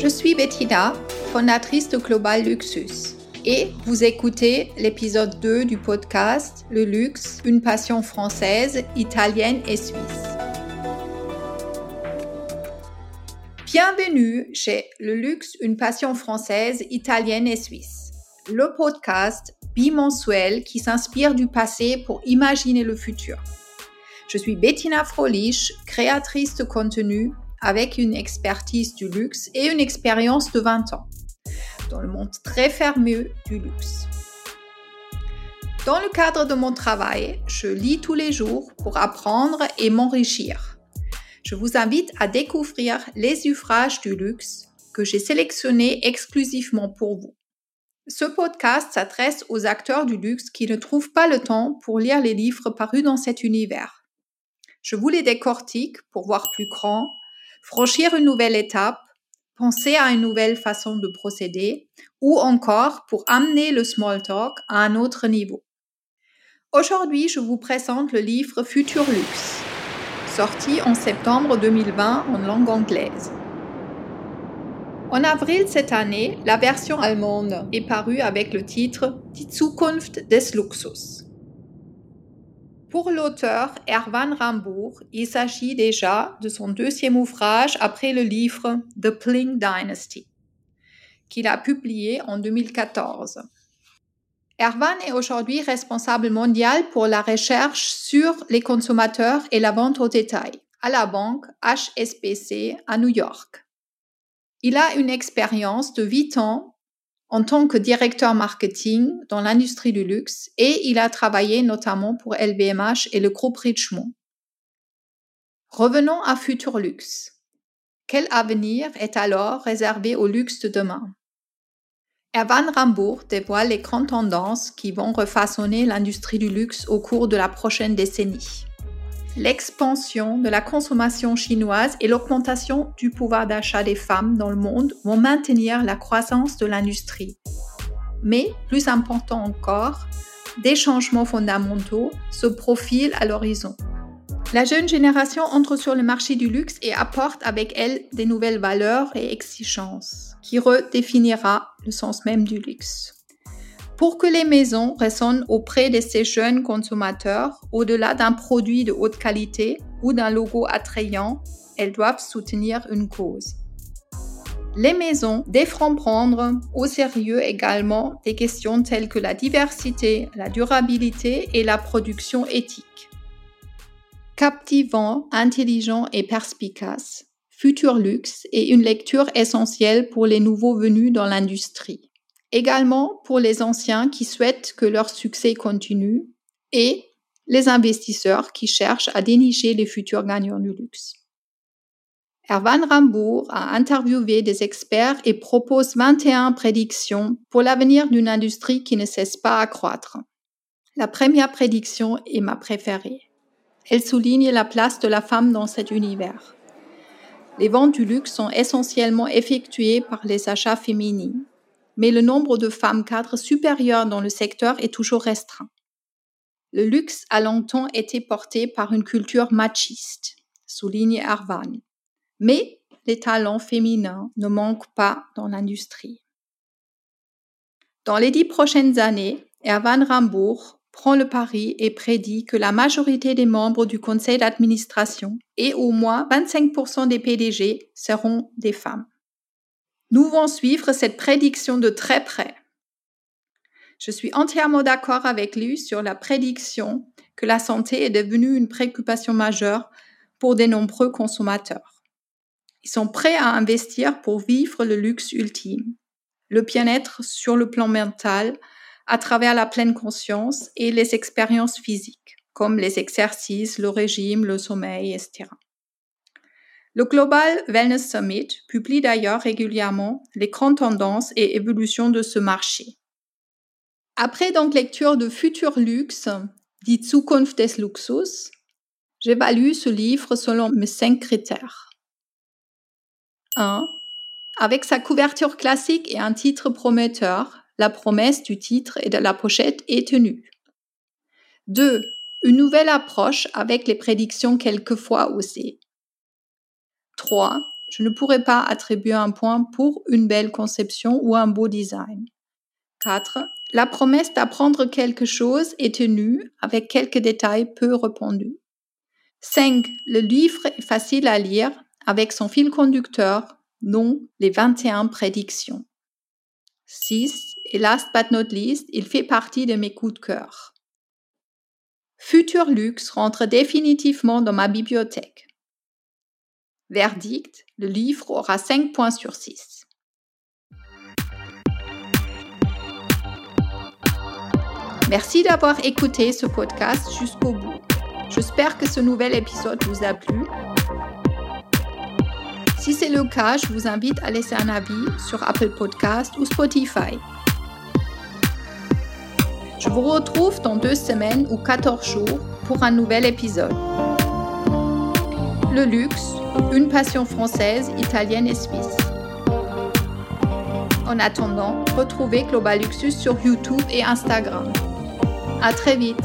Je suis Bettina, fondatrice de Global Luxus. Et vous écoutez l'épisode 2 du podcast Le luxe, une passion française, italienne et suisse. Bienvenue chez Le luxe, une passion française, italienne et suisse. Le podcast bimensuel qui s'inspire du passé pour imaginer le futur. Je suis Bettina Frolich, créatrice de contenu avec une expertise du luxe et une expérience de 20 ans dans le monde très fermé du luxe. Dans le cadre de mon travail, je lis tous les jours pour apprendre et m'enrichir. Je vous invite à découvrir les ouvrages du luxe que j'ai sélectionnés exclusivement pour vous. Ce podcast s'adresse aux acteurs du luxe qui ne trouvent pas le temps pour lire les livres parus dans cet univers. Je vous les décortique pour voir plus grand, franchir une nouvelle étape, penser à une nouvelle façon de procéder ou encore pour amener le small talk à un autre niveau. Aujourd'hui, je vous présente le livre Futur Luxe, sorti en septembre 2020 en langue anglaise. En avril cette année, la version allemande est parue avec le titre Die Zukunft des Luxus. Pour l'auteur Erwan Rambourg, il s'agit déjà de son deuxième ouvrage après le livre The Pling Dynasty, qu'il a publié en 2014. Erwan est aujourd'hui responsable mondial pour la recherche sur les consommateurs et la vente au détail à la banque HSBC à New York. Il a une expérience de 8 ans en tant que directeur marketing dans l'industrie du luxe et il a travaillé notamment pour LVMH et le groupe Richemont. Revenons à Futur Luxe. Quel avenir est alors réservé au luxe de demain? Erwan Rambourg dévoile les grandes tendances qui vont refaçonner l'industrie du luxe au cours de la prochaine décennie l'expansion de la consommation chinoise et l'augmentation du pouvoir d'achat des femmes dans le monde vont maintenir la croissance de l'industrie. Mais, plus important encore, des changements fondamentaux se profilent à l'horizon. La jeune génération entre sur le marché du luxe et apporte avec elle des nouvelles valeurs et exigences qui redéfinira le sens même du luxe. Pour que les maisons résonnent auprès de ces jeunes consommateurs, au-delà d'un produit de haute qualité ou d'un logo attrayant, elles doivent soutenir une cause. Les maisons devront prendre au sérieux également des questions telles que la diversité, la durabilité et la production éthique. Captivant, intelligent et perspicace, Futur Luxe est une lecture essentielle pour les nouveaux venus dans l'industrie. Également pour les anciens qui souhaitent que leur succès continue et les investisseurs qui cherchent à dénicher les futurs gagnants du luxe. Erwan Rambourg a interviewé des experts et propose 21 prédictions pour l'avenir d'une industrie qui ne cesse pas à croître. La première prédiction est ma préférée. Elle souligne la place de la femme dans cet univers. Les ventes du luxe sont essentiellement effectuées par les achats féminins mais le nombre de femmes cadres supérieures dans le secteur est toujours restreint. Le luxe a longtemps été porté par une culture machiste, souligne Arvan. Mais les talents féminins ne manquent pas dans l'industrie. Dans les dix prochaines années, Erwan Rambourg prend le pari et prédit que la majorité des membres du conseil d'administration et au moins 25% des PDG seront des femmes. Nous devons suivre cette prédiction de très près. Je suis entièrement d'accord avec lui sur la prédiction que la santé est devenue une préoccupation majeure pour de nombreux consommateurs. Ils sont prêts à investir pour vivre le luxe ultime, le bien-être sur le plan mental à travers la pleine conscience et les expériences physiques, comme les exercices, le régime, le sommeil, etc. Le Global Wellness Summit publie d'ailleurs régulièrement les grandes tendances et évolutions de ce marché. Après donc lecture de Futur Luxe, Die Zukunft des Luxus, j'évalue ce livre selon mes cinq critères. 1. Avec sa couverture classique et un titre prometteur, la promesse du titre et de la pochette est tenue. 2. Une nouvelle approche avec les prédictions quelquefois osées. 3. je ne pourrais pas attribuer un point pour une belle conception ou un beau design. 4. La promesse d'apprendre quelque chose est tenue avec quelques détails peu répandus. 5. Le livre est facile à lire avec son fil conducteur, non les 21 prédictions. 6. Et last but not least, il fait partie de mes coups de cœur. Futur Luxe rentre définitivement dans ma bibliothèque. Verdict, le livre aura 5 points sur 6. Merci d'avoir écouté ce podcast jusqu'au bout. J'espère que ce nouvel épisode vous a plu. Si c'est le cas, je vous invite à laisser un avis sur Apple Podcast ou Spotify. Je vous retrouve dans deux semaines ou 14 jours pour un nouvel épisode. Le luxe, une passion française, italienne et suisse. En attendant, retrouvez Global Luxus sur YouTube et Instagram. À très vite!